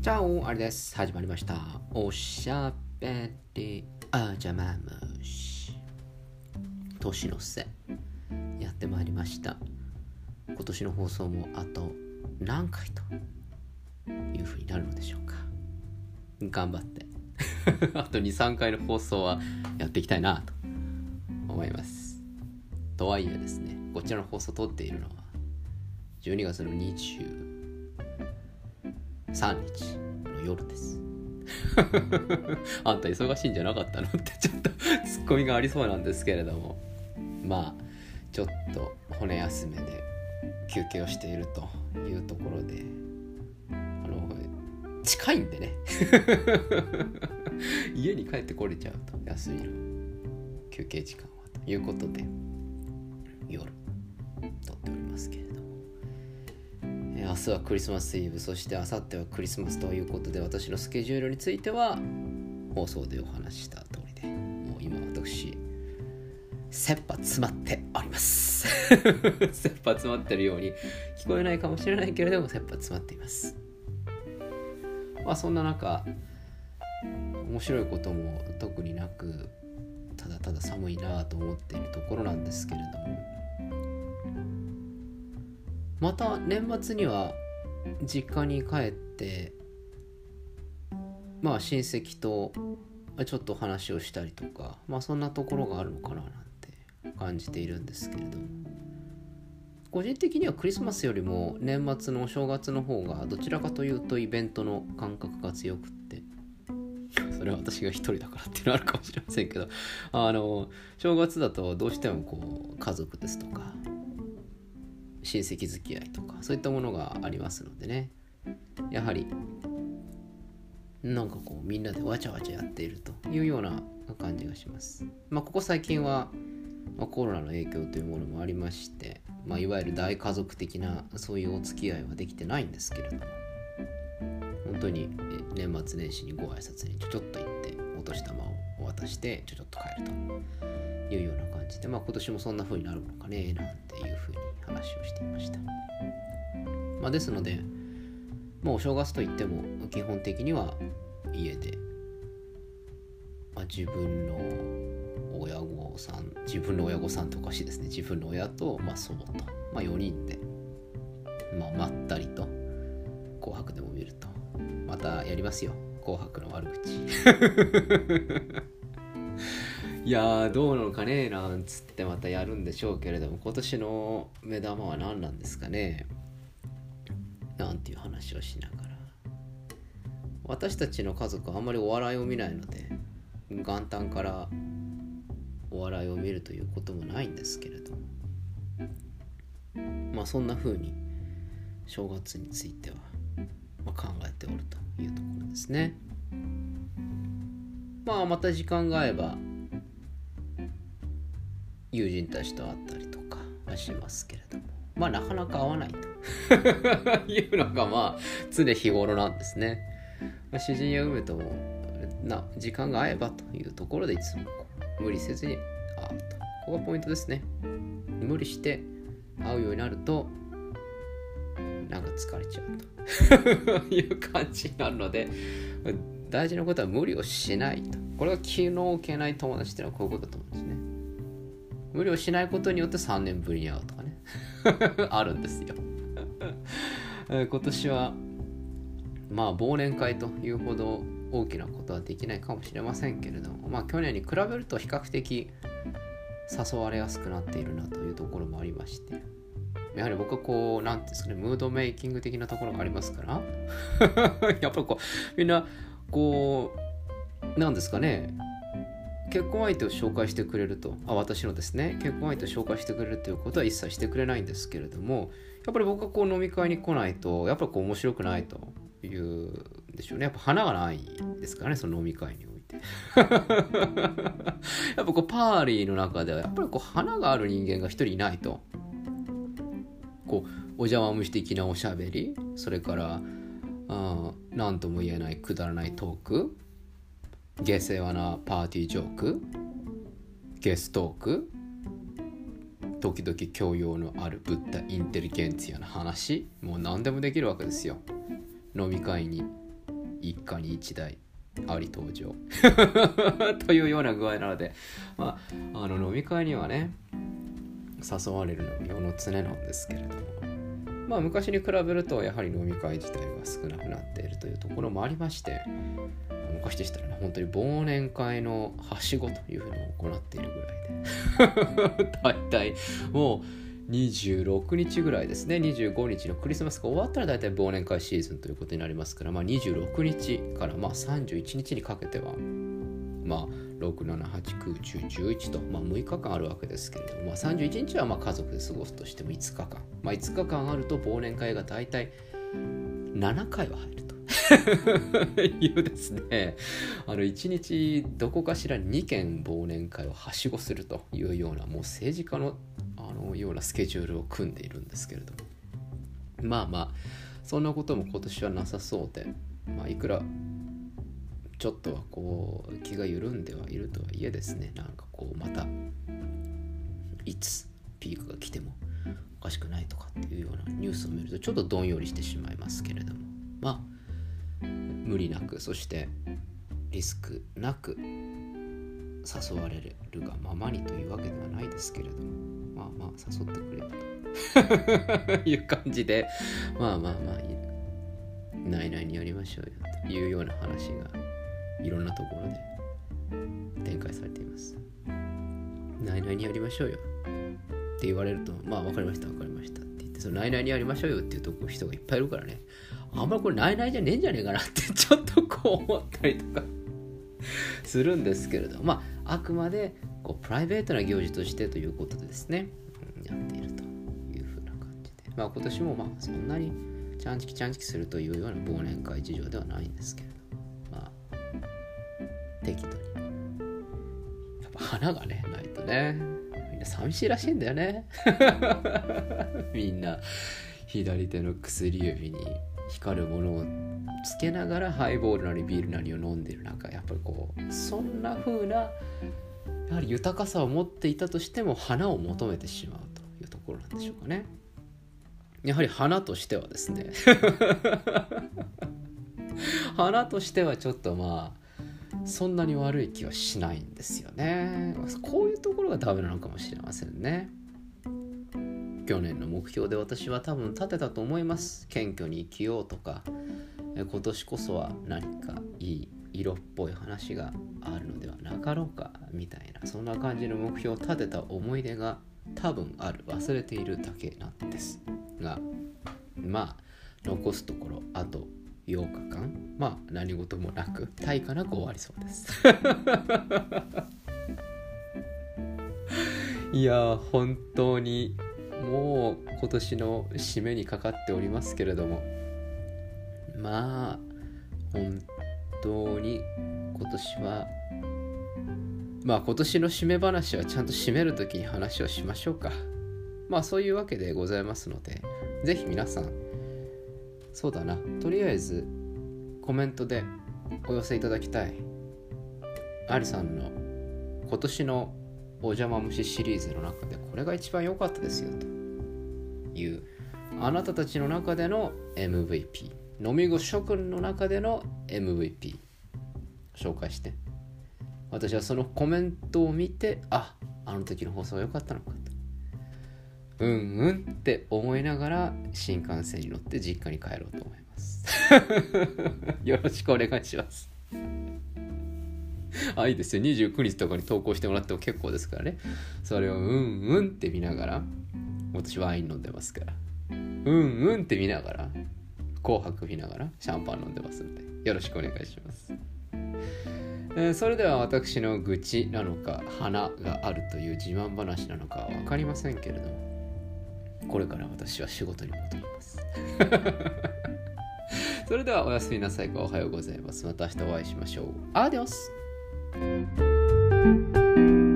チャオあれです。始まりました。おしゃべり。あじゃまむし年の瀬。やってまいりました。今年の放送もあと何回というふうになるのでしょうか。頑張って。あと23回の放送はやっていきたいなと思います。とはいえですねこちらの放送を撮っているのは12月の20 3日の夜です。あんた忙しいんじゃなかったの？ってちょっとツッコミがありそうなんですけれども。まあちょっと骨休めで休憩をしているというところであの近いんでね。家に帰ってこれちゃうと休みの休憩時間はということで夜撮っておりますけど日はクリスマスイブそして明後日はクリスマスということで私のスケジュールについては放送でお話しした通りでもう今私切羽詰まっております。切羽詰まってるように聞こえないかもしれないけれども切羽詰まっています。まあそんな中面白いことも特になくただただ寒いなと思っているところなんですけれどもまた年末には実家に帰ってまあ親戚とちょっと話をしたりとかまあそんなところがあるのかななんて感じているんですけれども。個人的にはクリスマスよりも年末のお正月の方がどちらかというとイベントの感覚が強くってそれは私が一人だからっていうのはあるかもしれませんけどあの正月だとどうしてもこう家族ですとか親戚付き合いとかそういったものがありますのでねやはりなんかこうみんなでわちゃわちゃやっているというような感じがします。まあ、ここ最近は、ま、コロナの影響というものもありまして、まあ、いわゆる大家族的なそういうお付き合いはできてないんですけれども本当に年末年始にご挨拶にちょちょっと行ってお年玉を渡してちょちょっと帰るというような感じで、まあ、今年もそんな風になるのかねなんていう風に話をしていました。まあ、ですので、もうお正月といっても基本的には家で、まあ、自分の親御さん自分の親御さんとおかしいですね。自分の親と、まあ、祖母と、まあ、4人で、まあ、まったりと「紅白」でも見ると。またやりますよ「紅白」の悪口。いやどうなのかねなんつってまたやるんでしょうけれども今年の目玉は何なんですかね。なんていう話をしながら。私たちの家族はあんまりお笑いを見ないので元旦からお笑いを見るということもないんですけれども。まあそんな風に正月については、まあ、考えておるというところですね。まあまた時間が合えば友人たちと会ったりとかはしますけれども。まあなかなか会わないと。いうのがまあ常日頃なんですね、まあ、主人や梅ともな時間が合えばというところでいつも無理せずに会うと。ここがポイントですね。無理して会うようになるとなんか疲れちゃうと。いう感じなので大事なことは無理をしないと。これが気の置けない友達っていうのはこういうことだと思うんです無理をしないことによって3年ぶりに会うとかね。あるんですよ。今年はまあ忘年会というほど大きなことはできないかもしれませんけれどもまあ去年に比べると比較的誘われやすくなっているなというところもありましてやはり僕はこう何ていうんですかねムードメイキング的なところがありますから やっぱりこうみんなこうなんですかね結婚相手を紹介してくれると。あ私のですね。結婚相手を紹介してくれるということは一切してくれないんですけれどもやっぱり僕がこう飲み会に来ないとやっぱりこう面白くないというんでしょうね。やっぱ花がないですからねその飲み会において。やっぱこうパーリーの中ではやっぱりこう花がある人間が一人いないと。こうお邪魔虫的なおしゃべりそれからあ何とも言えないくだらないトーク。下世話なパーティージョークゲストーク時々教養のあるブッダインテリゲンツィアな話もう何でもできるわけですよ。飲み会に一家に一台あり登場。というような具合なので、まあ、あの飲み会にはね誘われるのが世の常なんですけれども。まあ昔に比べるとやはり飲み会自体が少なくなっているというところもありまして昔でしたらね本当に忘年会のはしごというふうに行っているぐらいで。大体もう26日ぐらいですね。25日のクリスマスが終わったら大体忘年会シーズンということになりますから、まあ、26日からまあ31日にかけてはまあ6789101と、まあ、6日間あるわけですけれども、まあ、31日はまあ家族で過ごすとしても5日間、まあ、5日間あると忘年会が大体7回は入る。いうですね。あの1日どこかしら2件忘年会をはしごするというようなもう政治家のあのようなスケジュールを組んでいるんですけれども。まあまあそんなことも今年はなさそうで、まあ、いくらちょっとはこう気が緩んではいるとはいえですね。なんかこうまたいつピークが来てもおかしくないとかっていうようなニュースを見るとちょっとどんよりしてしまいますけれども。まあ無理なくそしてリスクなく誘われるがままにというわけではないですけれども。まあまあ誘ってくれると。いう感じでまあまあまあないないにやりましょうよというような話がいろんなところで展開されています。ないないにやりましょうよって言われると、まあ分かりました分かりましたって言って、そのないないにやりましょうよっていうとこ人がいっぱいいるからね、あんまりこれないないじゃねえんじゃねえかなって ちょっとこう思ったりとか。するんですけれど、まああくまでこうプライベートな行事としてということでですね、やっているというふうな感じで、まあ今年もまあそんなにちゃんちきちゃんちきするというような忘年会事情ではないんですけれど。まあ、適度に。やっぱ花がねないとね。みんな寂しいらしいんだよね。みんな左手の薬指に光るものをつけながらハイボールなりビールなりを飲んでるなんかやっぱりこうそんな風なやはり豊かさを持っていたとしても花を求めてしまうというところなんでしょうかね。やはり花としてはですね 花としてはちょっとまあそんなに悪い気はしないんですよね。こういうところがダメなのかもしれませんね。去年の目標で私は多分立てたと思います。謙虚に生きようとか今年こそは何かいい色っぽい話があるのではなかろうかみたいなそんな感じの目標を立てた思い出が多分ある。忘れているだけなんですがまあ残すところあと8日間まあ何事もなく対価なく終わりそうです。いや本当にもう今年の締めにかかっておりますけれどもまあ本当に今年はまあ今年の締め話はちゃんと締める時に話をしましょうか。まあそういうわけでございますので是非皆さんそうだな。とりあえずコメントでお寄せいただきたい。ありさんの今年のお邪魔虫シリーズの中でこれが一番良かったですよと。いうあなたたちの中での MVP 飲み子諸君の中での MVP 紹介して。私はそのコメントを見てああの時の放送は良かったのかと。うんうんって思いながら新幹線に乗って実家に帰ろうと思います。よろしくお願いします。あいいですよ。29日とかに投稿してもらっても結構ですからね。それをうんうんって見ながら私ワイン飲んでますから。うんうんって見ながら紅白見ながらシャンパン飲んでますので。よろしくお願いします。えー、それでは私の愚痴なのか花があるという自慢話なのかは分かりませんけれどもこれから私は仕事に戻ります。それではおやすみなさいおはようございます。また明日お会いしましょう。アディオス。thank you